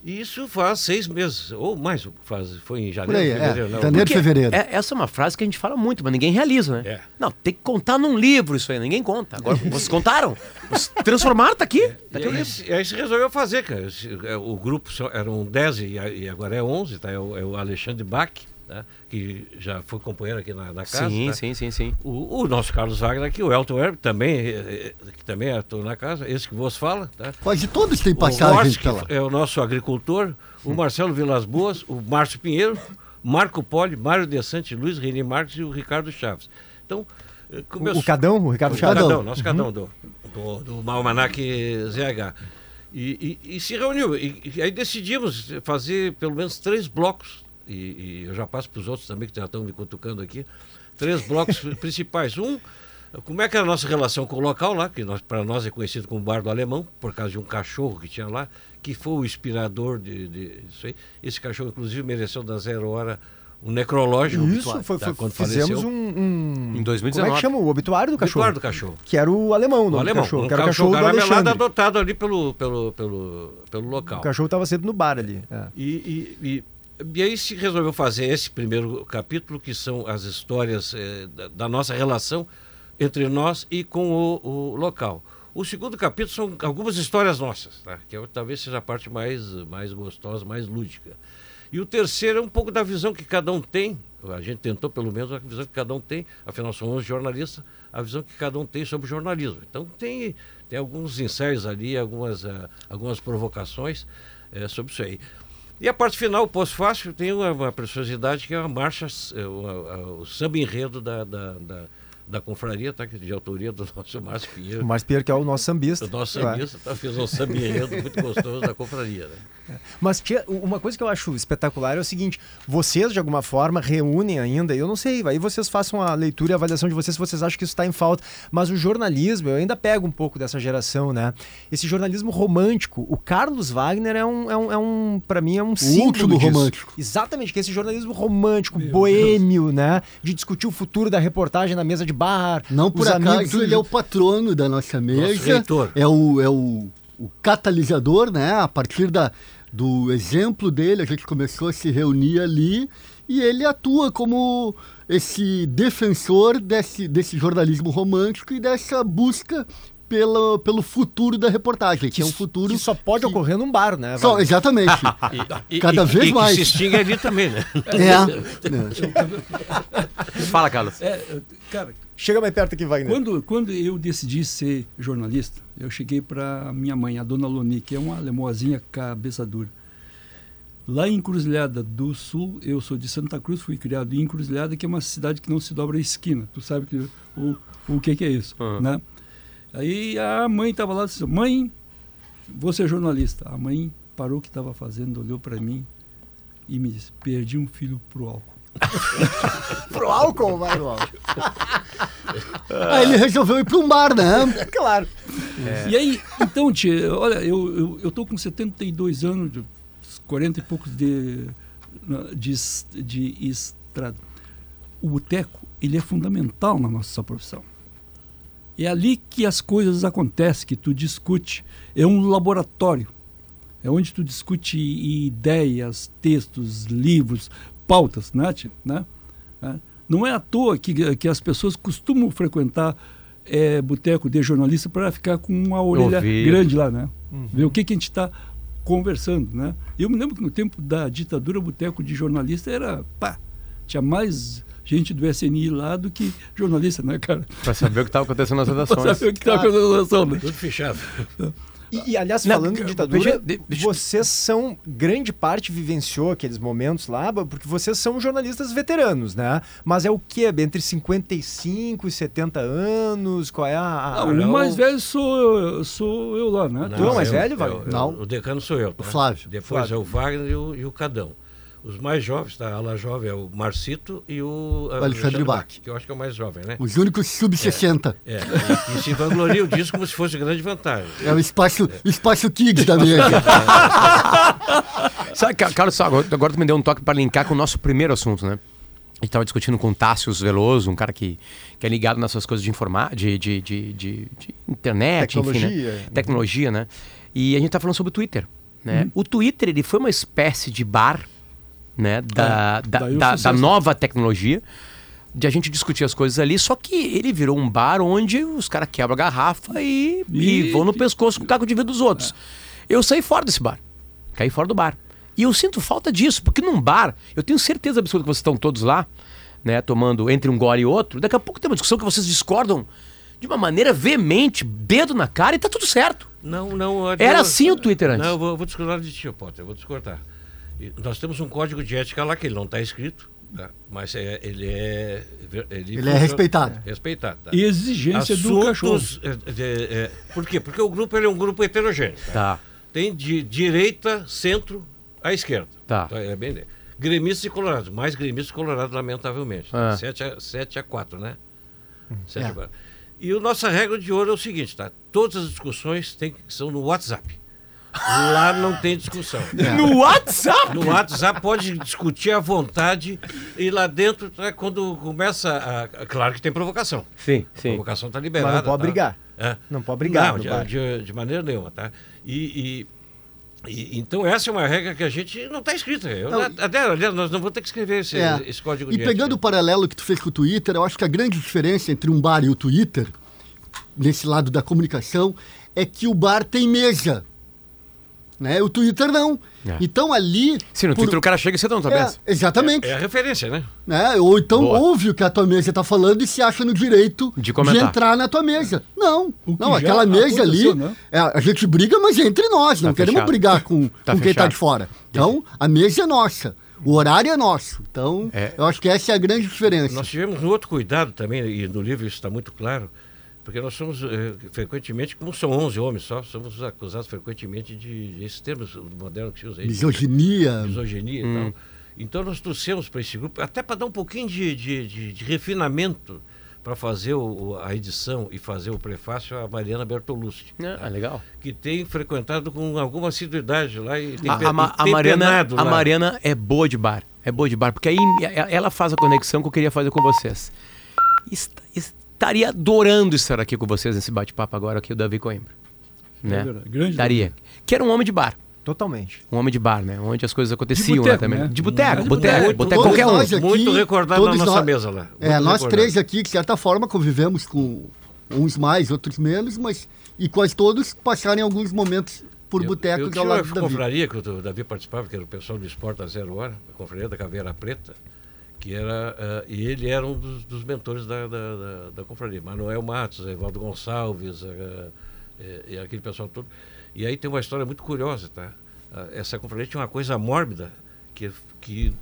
E isso faz seis meses, ou mais, faz, foi em Por janeiro, aí, é. fevereiro, não. Janeiro, Porque fevereiro. é- essa é uma frase que a gente fala muito, mas ninguém realiza, né? É. Não, tem que contar num livro isso aí, ninguém conta. Agora, vocês contaram? Vocês transformaram, tá aqui. Tá E aqui o aí, aí se resolveu fazer, cara. É, O grupo só- eram 10 e, a- e agora é 11, tá? É o, é o Alexandre Bach, tá? que já foi companheiro aqui na, na casa. Sim, tá? sim, sim, sim. O, o nosso Carlos Wagner aqui, o Elton Herb, também, eh, eh, que também atua na casa, esse que vos fala, tá? Quase todos têm O passagem Horst, que é o nosso agricultor, o Marcelo Vilas Boas, o Márcio Pinheiro, Marco Poli, Mário De Santos, Luiz Reni Marques e o Ricardo Chaves. Então, eh, O, começou... o Cadão, o Ricardo O Chaves. Cadão. Cadão, nosso Cadão do, do, do Almanac ZH. E, e- e se reuniu. E, e aí decidimos fazer pelo menos três blocos, e, e eu já passo para os outros também que já estão me cutucando aqui, três blocos principais. Um, como é que é a nossa relação com o local lá, que nós, para nós é conhecido como Bar do Alemão, por causa de um cachorro que tinha lá, que foi o inspirador de, de isso aí. Esse cachorro, inclusive, mereceu da zero hora um necrológico. Isso, foi, tá, foi- quando fizemos faleceu. um, um- Em 2019. Como é que chama? O obituário do cachorro. Obituário do cachorro. Que era o alemão, o O nome alemão, do cachorro. um que era o cachorro cachorro do caramelado Alexandre. adotado ali pelo, pelo, pelo, pelo local. O cachorro estava sempre no bar ali. é. E, e, e, e aí se resolveu fazer esse primeiro capítulo, que são as histórias eh, da, da nossa relação entre nós e com o, o local. O segundo capítulo são algumas histórias nossas, tá? que é, talvez seja a parte mais, mais gostosa, mais lúdica. E o terceiro é um pouco da visão que cada um tem, a gente tentou pelo menos a visão que cada um tem, afinal somos jornalistas, a visão que cada um tem sobre jornalismo. Então tem, tem alguns ensaios ali, algumas, ah, algumas provocações eh, sobre isso aí. E a parte final, o pós-fácil, tem uma, uma preciosidade que é a marcha, eh, o, o samba enredo da, da, da, da confraria, tá? é de autoria do nosso Márcio O Pinheiro. Márcio Pinheiro, que é o nosso sambista. O nosso É. sambista tá? fez um samba enredo muito gostoso da confraria. Né? Mas tia, uma coisa que eu acho espetacular é o seguinte: vocês, de alguma forma, reúnem ainda, eu não sei, aí vocês façam a leitura e a avaliação de vocês se vocês acham que isso está em falta. Mas o jornalismo, eu ainda pego um pouco dessa geração, né? Esse jornalismo romântico. O Carlos Wagner é um, é um, é um para mim, é um símbolo último disso. romântico. Exatamente, que é esse jornalismo romântico, boêmio, né? De discutir o futuro da reportagem na mesa de bar. Não por os acaso amigos, tudo ele é o patrono da nossa mesa. reitor. É o, é o, o catalisador, né? A partir da, do exemplo dele, a gente começou a se reunir ali e ele atua como esse defensor desse, desse jornalismo romântico e dessa busca pelo, pelo futuro da reportagem, que, é um futuro Que só pode que- ocorrer num bar, né? Só, exatamente. E- Cada e- vez e mais. que se extingue ali também, né? é. Fala, Carlos. É, cara, Chega mais perto aqui, Wagner. quando, quando eu decidi ser jornalista, eu cheguei para minha mãe, a dona Loni, que é uma lemoazinha cabeça dura. Lá em Encruzilhada do Sul, eu sou de Santa Cruz, fui criado em Encruzilhada, que é uma cidade que não se dobra a esquina. Tu sabe que, o, o que, que é isso, Uhum. né? Aí a mãe estava lá e disse, mãe, vou ser jornalista. A mãe parou o que estava fazendo, olhou para mim e me disse, perdi um filho pro álcool. Pro álcool, vai. Pro álcool. Aí ele resolveu ir para um bar, né? Claro. E aí, então, tia, olha, eu, eu, eu tô com 72 anos, de 40 e poucos de, de, de estrada. O boteco, ele é fundamental na nossa profissão. É ali que as coisas acontecem, que tu discute. É um laboratório. É onde tu discute ideias, textos, livros, pautas, né, tia? Né? Né? Não é à toa que, que as pessoas costumam frequentar é, boteco de jornalista para ficar com uma orelha grande lá, né? Ver o que, que a gente está conversando, né? Eu me lembro que no tempo da ditadura, boteco de jornalista era, pá, tinha mais gente do SNI lá do que jornalista, né, cara? Pra saber o que estava acontecendo nas redações. saber o que estava acontecendo na nação, né? Tudo fechado. E, e, aliás, Não, falando de ditadura, deixa- deixa- vocês são, grande parte vivenciou aqueles momentos lá, porque vocês são jornalistas veteranos, né? Mas é o quê? Entre 55 e 70 anos? Qual é a... a- Ah, o mais velho sou, eu- sou eu lá, né? Tu é o mais eu- velho, eu- Wagner? eu- Não. O decano sou eu. tá? O Flávio. Depois Flávio. é o Wagner e o, e o Cadão. Os mais jovens, tá? A ala jovem é o Marcito e o, O Alexandre Bach. que eu acho que é o mais jovem, né? Os únicos sub-60. É, e, e se vangloriam disso como se fosse grande vantagem. É o espaço, espaço kids da mesa. Sabe, Ca- Carlos, agora, tu me deu um toque para linkar com o nosso primeiro assunto, né? A gente estava discutindo com o Tássio Veloso, um cara que, que é ligado nessas coisas de informar, de, de, de, de, de internet, enfim, Tecnologia. né? Tecnologia, né? E a gente tá falando sobre o Twitter, né? Uhum. O Twitter, ele foi uma espécie de bar, né? Da, É, da, da, da sucesso. nova tecnologia, de a gente discutir as coisas ali, só que ele virou um bar onde os caras quebram a garrafa e, e E- vão no pescoço com o caco de vidro dos outros. Eu saí fora desse bar. Caí fora do bar. E eu sinto falta disso, porque num bar, eu tenho certeza absoluta que vocês estão todos lá, né, tomando entre um gole e outro. Daqui a pouco tem uma discussão que vocês discordam de uma maneira veemente, dedo na cara e tá tudo certo. Não, não. eu- Era assim o Twitter antes. Não, eu vou, eu vou discordar de ti, Potter, eu vou discordar. Nós temos um código de ética lá que ele não está escrito, tá? mas é- ele é. Ele, Ele é respeitado. Respeitado. Tá? E exigência do cachorro. Assuntos, é, é, por quê? Porque o grupo ele é um grupo heterogêneo. tá? Tá. Tem de direita, centro à esquerda. Tá. Então, é bem, gremistas e colorados. Mais gremistas e colorados, lamentavelmente. Ah. 7 a, 7 a 4, né? 7 É. a 4. E a nossa regra de ouro é o seguinte, tá? Todas as discussões tem, são no WhatsApp. Lá não tem discussão. No WhatsApp? No WhatsApp pode discutir à vontade e lá dentro, tá, quando começa a. a- Claro que tem provocação. Sim, A sim. provocação está liberada. Mas não pode tá? brigar. É. Não pode brigar Não, de, de- de maneira nenhuma, tá? E, e- e- então essa é uma regra que a gente não está escrita. Eu, Não, até, aliás, nós não vamos ter que escrever esse, É. esse código E de pegando o ética. paralelo que tu fez com o Twitter, eu acho que a grande diferença entre um bar e o Twitter, nesse lado da comunicação, é que o bar tem mesa. Né? O Twitter não. É. Então ali. Sim, no por- Twitter o cara chega e senta na tua É, mesa. exatamente. É a referência, né? Né? Ou então Boa. ouve o que a tua mesa está falando e se acha no direito De comentar. entrar na tua mesa. Não, que não já aquela mesa ali, né? é, a gente briga, mas é entre nós, não Tá queremos fechado. brigar com, Tá com quem está de fora. Então, a mesa é nossa, o horário é nosso. Então, É. eu acho que essa é a grande diferença. Nós tivemos um outro cuidado também, e no livro isso está muito claro, porque nós somos eh, frequentemente, como são 11 homens só, somos acusados frequentemente de, de esses termos modernos que se usa aí. Misoginia. misoginia Hum. e tal. Então nós trouxemos para esse grupo, até para dar um pouquinho de, de, de- de refinamento para fazer o- a edição e fazer o prefácio a Mariana Bertolucci, Ah, legal. que tem frequentado com alguma assiduidade lá e tem, A, pe- a Ma- a tem Mariana, penado a lá. Mariana é boa de bar. É boa de bar, porque aí ela faz a conexão que eu queria fazer com vocês. Est- estaria adorando estar aqui com vocês nesse bate-papo agora aqui, o Davi Coimbra. Né? É verdade, grande Estaria. Que era um homem de bar. Totalmente. Um homem de bar, né? Onde as coisas aconteciam boteco, lá também. né? De boteco, De boteco, boteco. boteco qualquer um. aqui, Muito recordado na nossa nós- mesa lá. É, Muito nós recordado. três aqui, de certa forma, convivemos com uns mais, outros menos, mas e quase todos passaram em alguns momentos por ao tinha lado da confraria que o Davi participava, que era o pessoal do Esporte a Zero Hora, a confraria da Caveira Preta, que era, ah, e ele era um dos, dos mentores da, da, da, da confraria. Manuel Matos, Evaldo Gonçalves, eh, e aquele pessoal todo. E aí tem uma história muito curiosa, tá? Ah, essa confraria tinha uma coisa mórbida, que, que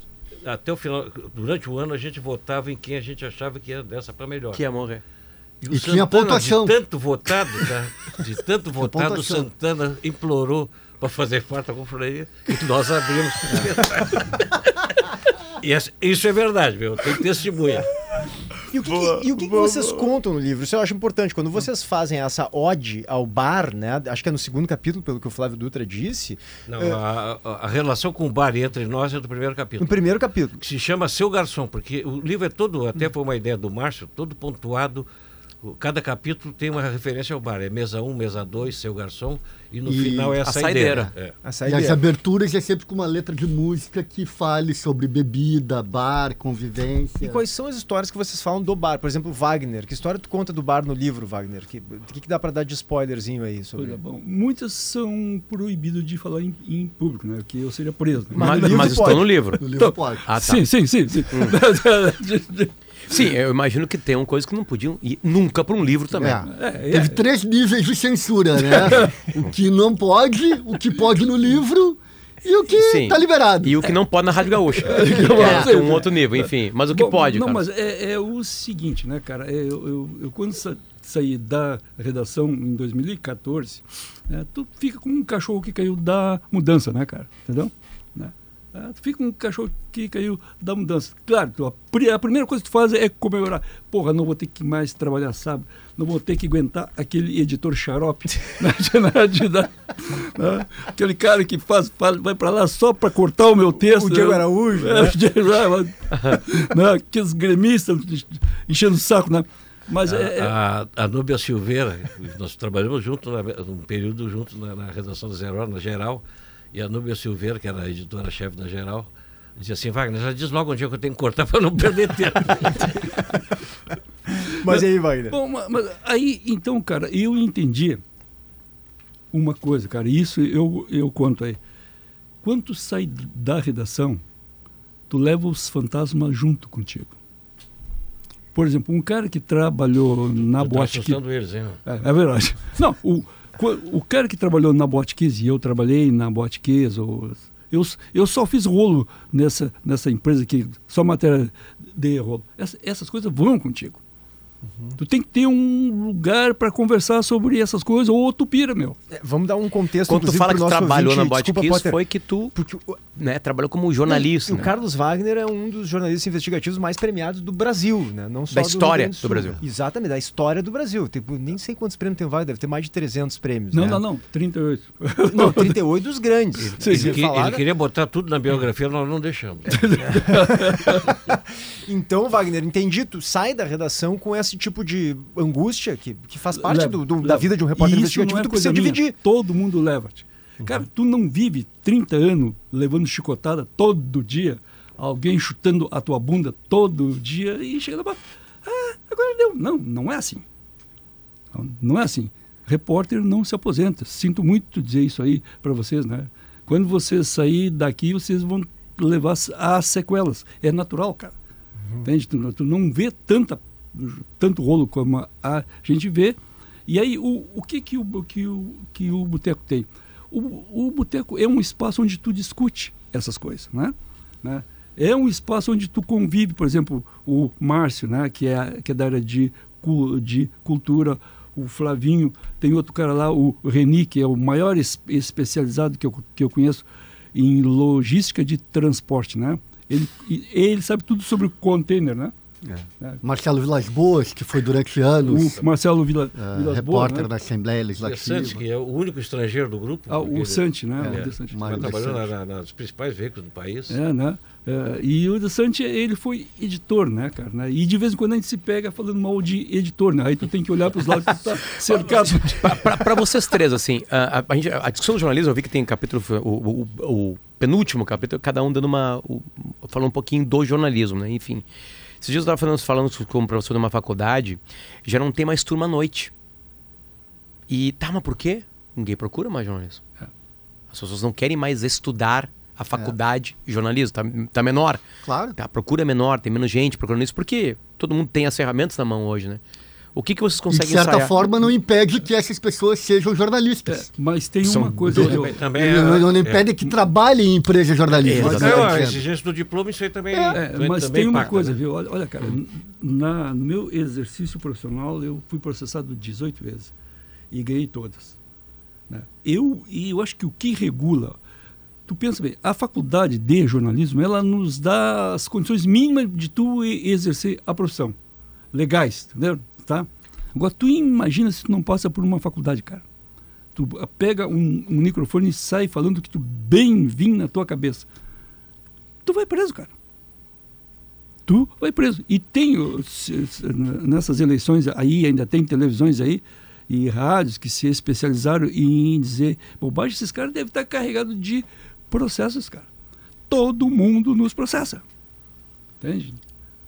até o final, durante o ano a gente votava em quem a gente achava que ia dessa para melhor. Que ia morrer. o E tinha pontuação. De tanto votado, tá? De tanto votado, o. Santana implorou para fazer parte da confraria e nós abrimos. e essa- isso é verdade, meu. Tem testemunha. E o que, que- e o que que vocês contam no livro? Isso eu acho importante. Quando vocês fazem essa ode ao bar, né? Acho que é no segundo capítulo, pelo que o Flávio Dutra disse. Não, É. a, a- relação com o bar e entre nós é do primeiro No capítulo. primeiro capítulo. Que se chama Seu Garçom, porque o livro é todo, até foi uma ideia do Márcio, todo pontuado. O- Cada capítulo tem uma referência ao bar. É mesa 1, mesa 2, Seu Garçom, e no E final é a, a saideira. saideira. É. A E as saideira. aberturas é sempre com uma letra de música que fale sobre bebida, bar, convivência. E quais são as histórias que vocês falam do bar? Por exemplo, Wagner. Que história tu conta do bar no livro, Wagner? Que- O que, que dá pra dar de spoilerzinho aí sobre? Olha, bom, muitas são proibidas de falar em, em público, né? Que eu seria preso. né? Mas Mas, no livro mas estão no livro. No livro pode. Ah, tá. Sim, sim, sim. sim. Sim, eu imagino que tenham coisas que não podiam ir nunca para um livro também. É. É, Teve é. três níveis de censura, né? o que não pode, o que pode no livro e o que Sim. tá liberado. E o que não pode na Rádio Gaúcha. É. é um outro nível, enfim. Mas o que Bom, pode, Não, cara? mas é, é o seguinte, né, cara? É, eu, eu, eu quando sa saí da redação em 2014, né, tu fica com um cachorro que caiu da mudança, né, cara? Entendeu? É, tu fica com um cachorro que caiu da mudança. Claro, tu, a, pri- a primeira coisa que tu faz é comemorar. Porra, não vou ter que mais trabalhar sábado, não vou ter que aguentar aquele editor xarope, de- de- né, aquele cara que faz, faz vai para lá só para cortar o meu texto. O Diego né? Araújo, É, né? o Diego Araújo, né, aqueles gremistas enchendo o saco, né? Mas é, é- A, a Núbia Silveira, nós trabalhamos junto, na, num período junto na, na redação da Zero Hora, na Geral, e a Núbia Silveira, que era a editora-chefe da Geral, dizia assim, Wagner, já diz logo onde é que eu tenho que cortar para não perder tempo. Mas e aí, Wagner? Bom, ma- mas aí, então, cara, eu entendi uma coisa, cara, isso eu, eu conto aí. Quando tu sai da redação, tu leva os fantasmas junto contigo. Por exemplo, um cara que trabalhou na Eu tô boate que assustando eles, hein? É, é verdade. Não, o, o cara que trabalhou na Botkiss e eu trabalhei na Botkiss, ou eu, eu só fiz rolo nessa, nessa empresa que só matéria de rolo. Essa- essas coisas vão contigo. Tu tem que ter um lugar para conversar sobre essas coisas, ou tu pira, meu. É, Vamos dar um contexto, Quando tu fala que trabalhou na ouvinte. Bot Desculpa, Kiss, Potter. foi que tu Porque o, né, trabalhou como jornalista. o né? Carlos Wagner é um dos jornalistas investigativos mais premiados do Brasil, né? Não só Da do história do Sul. Brasil. Exatamente, da história do Brasil. Tipo, nem sei quantos prêmios tem o Wagner, deve ter mais de 300 prêmios. Não, né? não, não, 38. Não, 38 dos grandes. Sim, Ele, que- falar ele queria botar tudo na biografia, nós não deixamos. Então, Wagner, entendi. Tu sai da redação com esse tipo de angústia que, que faz parte Leva, do, do- da leva. vida de um repórter E investigativo. é tu precisa minha. dividir. Todo mundo leva. -te. Cara, tu não vive 30 anos levando chicotada todo dia, alguém chutando a tua bunda todo dia e chega lá, ah, agora deu. Não, não é assim. Não, não é assim. Repórter não se aposenta. Sinto muito dizer isso aí para vocês, né? Quando vocês sair daqui, vocês vão levar as sequelas. É natural, cara. Entende? Tu, tu não vê tanta, tanto rolo como a gente vê. E aí, o, o que, que, o, que, o, que o boteco tem? O, o boteco é um espaço onde tu discute essas coisas, né? né? É um espaço onde tu convive, por exemplo, o Márcio, né? que, é, que é da área de, de cultura, o Flavinho, tem outro cara lá, o Reni, que é o maior es- especializado que eu, que eu conheço em logística de transporte, né? Ele, ele sabe tudo sobre o container, né? Marcelo Vilas Boas, que foi durante anos O Marcelo Vila, eh, Vilas repórter Boas, né? da Assembleia O Santos, Legislativa. que é o único estrangeiro do grupo. Ah, o ele- Sante, né? É, o De Sante. Trabalhou na, na, nos principais veículos do país. É, né? É, e o De Sante, ele foi editor, né, cara? Né? E de vez em quando a gente se pega falando mal de editor, né? Aí tu tem que olhar para os lados que tu tá cercado. Para vocês três, assim, a, a- a gente- a discussão do jornalismo, eu vi que tem capítulo, o, o- o penúltimo capítulo, cada um dando uma. o- falando um pouquinho do jornalismo, né? Enfim. Esses dias eu estava falando, falando com um professor de uma faculdade, já não tem mais turma à noite. E tá, mas por quê? Ninguém procura mais jornalismo. É. As pessoas não querem mais estudar a faculdade de jornalismo, tá, tá menor. Claro. Tá, a procura é menor, tem menos gente procurando isso, porque todo mundo tem as ferramentas na mão hoje, né? O que, que vocês E de conseguem certa ensaiar? forma não impede que essas pessoas sejam É, jornalistas. mas tem São uma coisa. dois- eu- Também, também Não, não é, impede que trabalhem em empresas jornalistas. Né, Não, a exigência do diploma, isso aí também. É, mas também tem uma coisa, né? viu? Olha, olha, cara, na, no meu exercício profissional eu fui processado 18 vezes e ganhei todas. né? Eu e eu acho que o que regula, tu pensa bem, a faculdade de jornalismo ela nos dá as condições mínimas de tu exercer a profissão, legais, entendeu? Tá? Agora tu imagina se tu não passa por uma faculdade, cara. Tu pega um, um microfone e sai falando que tu bem vim na tua cabeça. Tu vai preso, cara tu vai preso. E tem, nessas eleições aí, ainda tem televisões aí e rádios que se especializaram em dizer bobagem. Esses caras devem estar carregados de processos, cara. Todo mundo nos processa. Entende?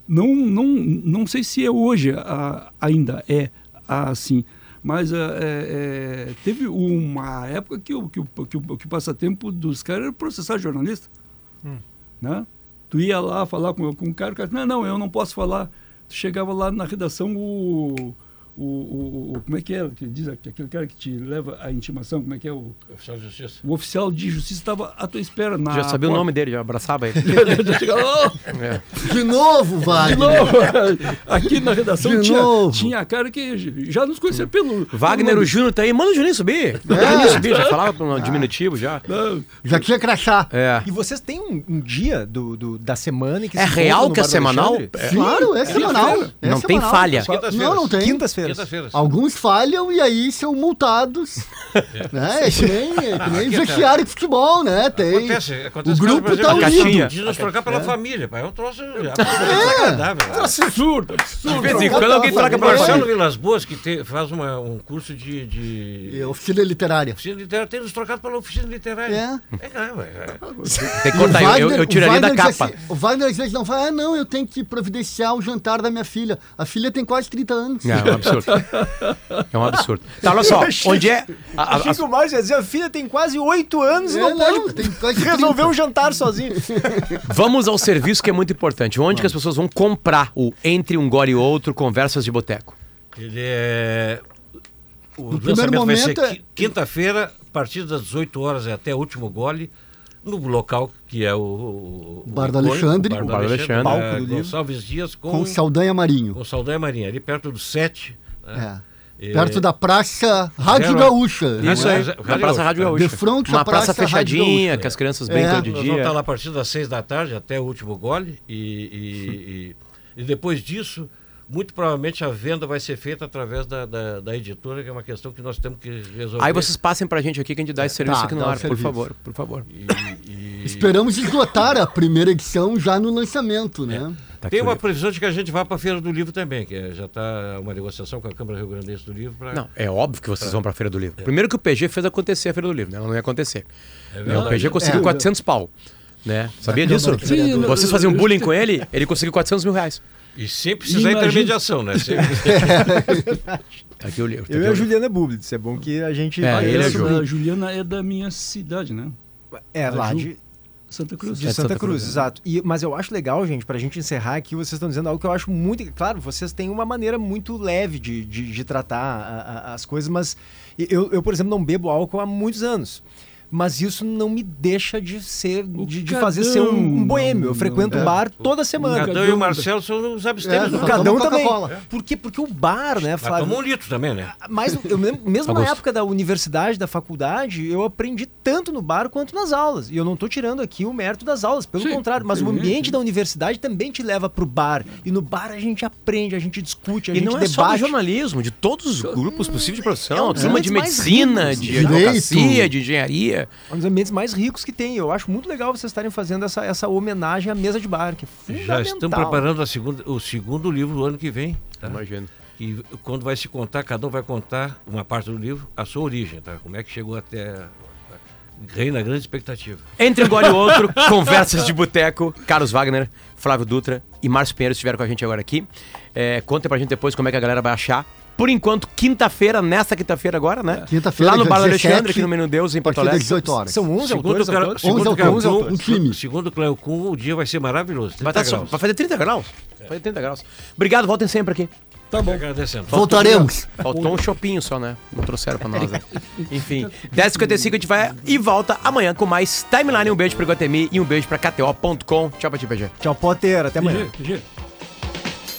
Não, não, não sei se é hoje a- ainda é assim, mas é, é, teve uma época que o, que, o, que, o, que o passatempo dos caras era processar jornalista. Né? Tu ia lá falar com, com o cara, o cara não, não, eu não posso falar. Tu chegava lá na redação, o, o, o, o- como é que é, que diz aqu- aquele cara que te leva a intimação, como é que é, o, Oficial de Justiça. o oficial de justiça estava à tua espera na Já sabia o porta. nome dele, já abraçava ele. Já chegava, "Oh, É. De novo, de Wagner. novo. Aqui na redação De tinha, novo. tinha cara que já nos conhecia pelo. Wagner, pelo o. Júnior tá aí. Manda o Juninho subir. Manda o Juninho subir. Já falava no diminutivo já. Não, Já tinha crachá. É. E vocês têm um, um dia do, do- da semana em que É se real que é semanal? Alexandre? É. Claro, é semanal. É Não tem falha. Não, não tem. Quintas-feiras. Quintas-feiras. Alguns falham e aí são multados. né? É que nem, é que nem vestiário de futebol, né? Tem. Acontece, acontece o grupo tá a unido. caixinha. De nos trocar pela família, pai. É um troço desagradável. né? absurdo, De absurdo. vez em quando alguém pela troca família. Marcelo Vilas Boas, que te- faz uma- um curso de, de É, Oficina literária. oficina literária, tem nos trocado pela oficina literária. É. É, é, é. Tem que cortar. Eu, eu, tiraria da diz capa. assim- o Wagner às vezes não fala, ah, não, eu tenho que providenciar o jantar da minha filha. A filha tem quase 30 anos. É um absurdo. É um absurdo. Tá, olha só. Onde é. a- a- Achei que o Márcio ia dizer, a filha tem quase oito anos e É, não, não, pode resolver 30. um jantar sozinho. Vamos ao serviço que é muito importante. Onde que as pessoas vão comprar o Entre um Gole e Outro Conversas de Boteco? Ele é. O No primeiro lançamento vai ser momento é- qui- quinta-feira, a partir das 18 horas e até o último gole, no local que é o. o Bar do Alexandre. o Bar do Alexandre. Palco é, do livro. Gonçalves Dias com, Com Saldanha Marinho. com Saldanha Marinha, ali perto do 7. né? É. E- Perto da Praça Rádio Zero- Gaúcha. Isso aí. Na Praça Rádio Gaúcha. De frente à Uma praça Praça fechadinha, que as crianças É. brincam Nós de vamos estar dia. lá a partir das 6 da tarde até o último gole e, e, e- e depois disso, muito provavelmente a venda vai ser feita através da, da, da editora, que é uma questão que nós temos que resolver. Aí vocês passem pra gente aqui que a gente dá esse serviço Tá, aqui no ar, por favor, por favor. E- e- Esperamos esgotar a primeira edição já no lançamento, né? Tá Tem uma previsão de que a gente vá para a Feira do Livro também, que é- já está uma negociação com a Câmara Rio Grandense do Livro para. Não, é óbvio que vocês vão pra Feira do Livro. Primeiro que o PG fez acontecer a Feira do Livro, né? Ela não ia acontecer. Né, O PG conseguiu É. 400 pau. Né? Sabia disso? Sim, Vocês faziam bullying com ele, ele conseguiu 400 mil reais. E sem precisar Imagina- intermediação, né? Tá aqui o livro. tá Eu aqui e a. Juliana Bublitz, é bom que a gente... É, Ah, ele ajuda. da Juliana é da minha cidade, né? É, lá Ju- de, Santa Cruz. de É Santa, Santa Cruz, Cruz, é. exato. E, mas eu acho legal, gente, pra gente encerrar aqui, vocês estão dizendo algo que eu acho muito. Claro, vocês têm uma maneira muito leve de, de, de tratar a- a- as coisas, mas eu, eu, por exemplo, não bebo álcool há muitos anos. Mas isso não me deixa de ser, O de, de fazer ser um, um boêmio. Eu frequento é. um bar toda O semana. Cadão e o Marcelo são os É, abstêmios. só né? Cadão também. Coca-Cola. Por quê? Porque o bar, né, Flávio? toma um litro também, né? Mas eu mesmo na época da universidade, da faculdade, eu aprendi tanto no bar quanto nas aulas. E eu não tô tirando aqui o mérito das aulas, pelo Sim, contrário. Mas o sim, ambiente sim. da universidade também te leva pro bar. E no bar a gente aprende, a gente discute, a E gente não é só debate. jornalismo, de todos os grupos possíveis de profissão, É um turma de medicina, ricos, de advocacia, de engenharia. É um dos ambientes mais ricos que tem. Eu acho muito legal vocês estarem fazendo essa, essa homenagem à mesa de bar, que é Já estamos preparando a segunda, o segundo livro do ano que vem. Tá? Imagino. E quando vai se contar, cada um vai contar uma parte do livro, a sua origem, tá? Como é que chegou até. Reina grande expectativa. Entre um gole e outro, conversas de boteco, Carlos Wagner, Flávio Dutra e Márcio Pinheiro estiveram com a gente agora aqui. É, conta pra gente depois como é que a galera vai achar. Por enquanto, quinta-feira, nessa quinta-feira agora, né? Quinta-feira, Lá no Bar do 17, Alexandre, aqui no Menino Deus, em Porto Alegre. 18 horas. São 11 Segundo autores, autores? segundo Onze o Cleo autores, Kuhn- um time. Segundo o Cleo Kuhn, o dia vai ser maravilhoso. 30 Vai, tá só- vai fazer 30 graus. Vai fazer 30 graus. Obrigado, voltem sempre aqui. Tá bom. Agradecendo. Voltaremos. Faltou um chopinho só, né? Não trouxeram pra nós, né? Enfim, 10h55 a gente vai e volta amanhã com mais Timeline. Um beijo pro Guatemi e um beijo pra KTO.com. Tchau pra ti, PG. Tchau, Potter. Até amanhã. PG, PG.